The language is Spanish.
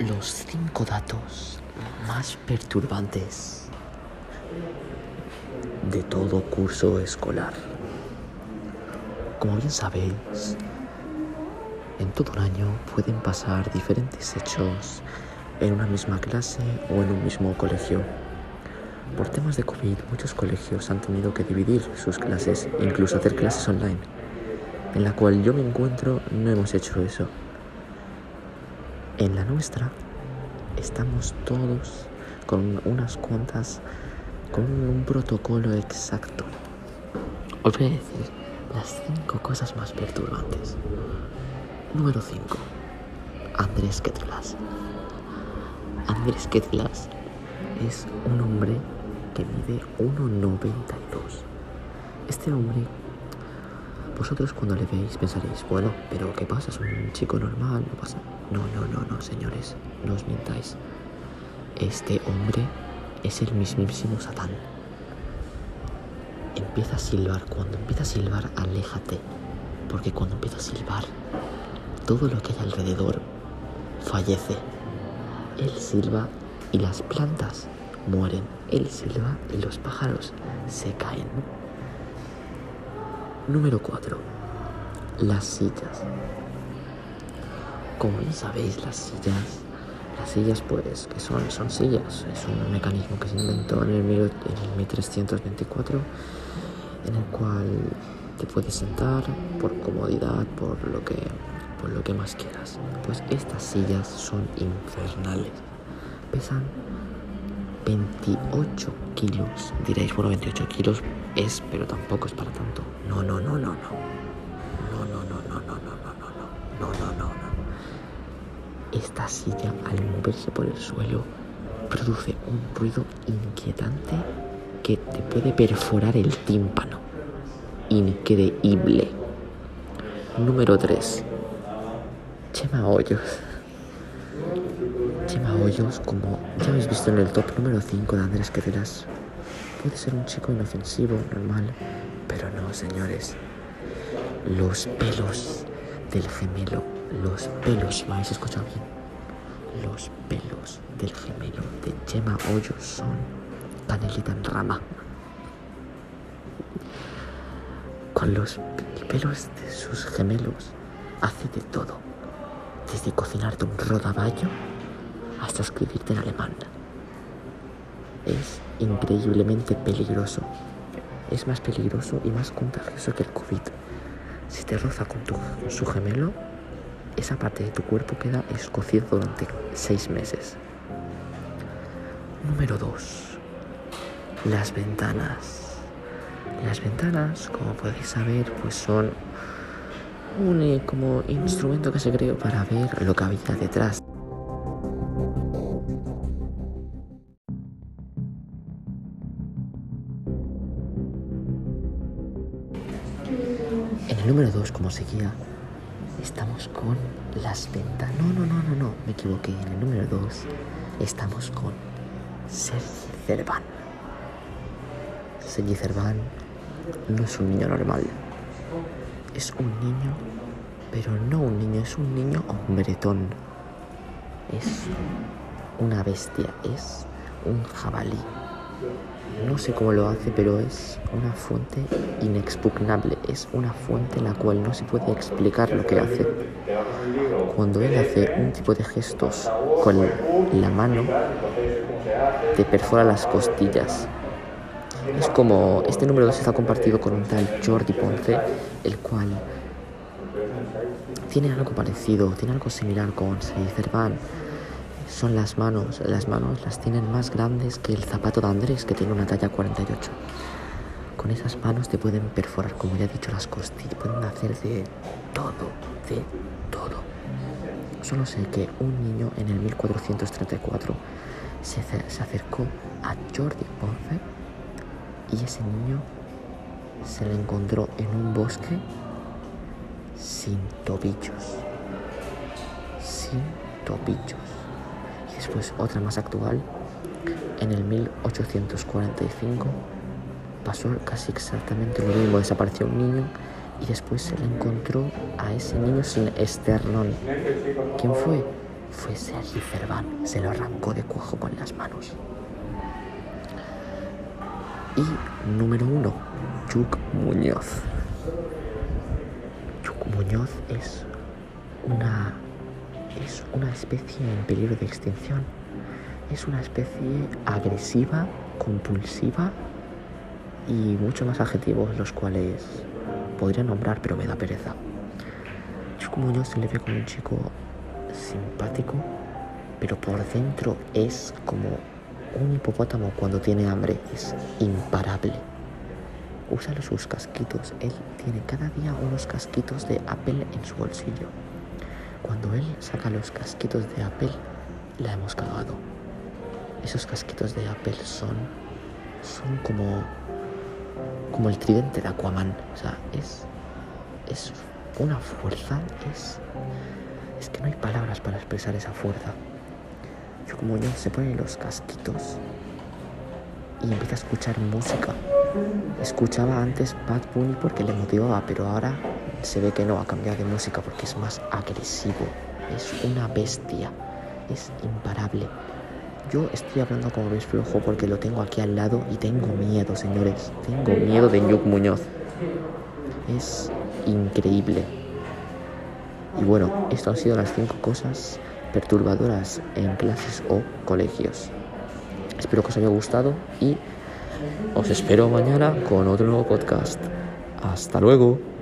Los cinco datos más perturbantes de todo curso escolar. Como bien sabéis, en todo un año pueden pasar diferentes hechos en una misma clase o en un mismo colegio. Por temas de COVID, muchos colegios han tenido que dividir sus clases, incluso hacer clases online. En la cual yo me encuentro, no hemos hecho eso. En la nuestra estamos todos con unas cuantas, con un protocolo exacto. Os voy a decir las cinco cosas más perturbantes. Número 5. Andrés Ketlas. Andrés Ketlas es un hombre que mide 1,92. Este hombre, vosotros cuando le veis pensaréis, bueno, pero ¿qué pasa? Es un chico normal, no pasa. No, no, no, no, señores, no os mintáis. Este hombre es el mismísimo Satán. Empieza a silbar. Cuando empieza a silbar, aléjate. Porque cuando empieza a silbar, todo lo que hay alrededor fallece. Él silba y las plantas mueren. Él silba y los pájaros se caen. Número 4. Las sillas. Como bien sabéis, las sillas, las sillas pues que son, son sillas, es un mecanismo que se inventó en el, en el 1324 en el cual te puedes sentar por comodidad, por lo que por lo que más quieras. Pues estas sillas son infernales. Pesan 28 kilos. Diréis, bueno, 28 kilos es, pero tampoco es para tanto. No, no. No, no, no, no, no, no, no, no, no, no, no, no. Esta silla al moverse por el suelo produce un ruido inquietante que te puede perforar el tímpano. Increíble. Número 3. Chema Hoyos. Chema Hoyos, como ya habéis visto en el top número 5 de Andrés Quetelas, puede ser un chico inofensivo, normal, pero no, señores. Los pelos del gemelo, los pelos, ¿me habéis escuchado bien? Los pelos del gemelo de Chema Hoyos son canelita en rama. Con los pelos de sus gemelos hace de todo desde cocinarte un rodaballo hasta escribirte en alemán. Es increíblemente peligroso. Es más peligroso y más contagioso que el COVID. Si te roza con, tu, con su gemelo, esa parte de tu cuerpo queda escocido durante seis meses. Número 2. Las ventanas. Las ventanas, como podéis saber, pues son un eh, como instrumento que se creó para ver lo que había detrás. En el número 2, como seguía, estamos con las ventanas. No, no, no, no, no, me equivoqué. En el número 2 estamos con Sergi Cerván. Sergi Cerván no es un niño normal es un niño, pero no un niño, es un niño hombretón. Es una bestia, es un jabalí. No sé cómo lo hace, pero es una fuente inexpugnable. Es una fuente en la cual no se puede explicar lo que hace. Cuando él hace un tipo de gestos con la mano, te perfora las costillas. Es como este número 2 está compartido con un tal Jordi Ponce, el cual tiene algo parecido, tiene algo similar con Sergi Cerván. Son las manos, las manos las tienen más grandes que el zapato de Andrés, que tiene una talla 48. Con esas manos te pueden perforar, como ya he dicho, las costillas, pueden hacer de todo, de todo. Solo sé que un niño en el 1434 se, se acercó a Jordi Ponce y ese niño se le encontró en un bosque sin tobillos. Sin tobillos. Después otra más actual, en el 1845 pasó casi exactamente lo mismo. Desapareció un niño y después se le encontró a ese niño sin esternón. ¿Quién fue? fue Sergi Ferván. Se lo arrancó de cuajo con las manos. Y número uno, Yuk Muñoz. Yuk Muñoz es una, es una especie en peligro de extinción. Es una especie agresiva, compulsiva y muchos más adjetivos los cuales podría nombrar, pero me da pereza. Yuk Muñoz se le ve como un chico simpático, pero por dentro es como un hipopótamo cuando tiene hambre, es imparable. Usa sus casquitos, él tiene cada día unos casquitos de Apple en su bolsillo. Cuando él saca los casquitos de Apple, la hemos cagado. Esos casquitos de Apple son, son como, como el tridente de Aquaman. O sea, es, es una fuerza, es, es que no hay palabras para expresar esa fuerza. Yo como yo se pone los casquitos y empieza a escuchar música. Escuchaba antes Bad Bunny porque le motivaba, pero ahora se ve que no, ha cambiado de música porque es más agresivo. Es una bestia, es imparable. Yo estoy hablando como ves flojo porque lo tengo aquí al lado y tengo miedo, señores. Tengo miedo de Yuk Muñoz. Es increíble. Y bueno, esto han sido las cinco cosas perturbadoras en clases o colegios. Espero que os haya gustado y os espero mañana con otro nuevo podcast. Hasta luego.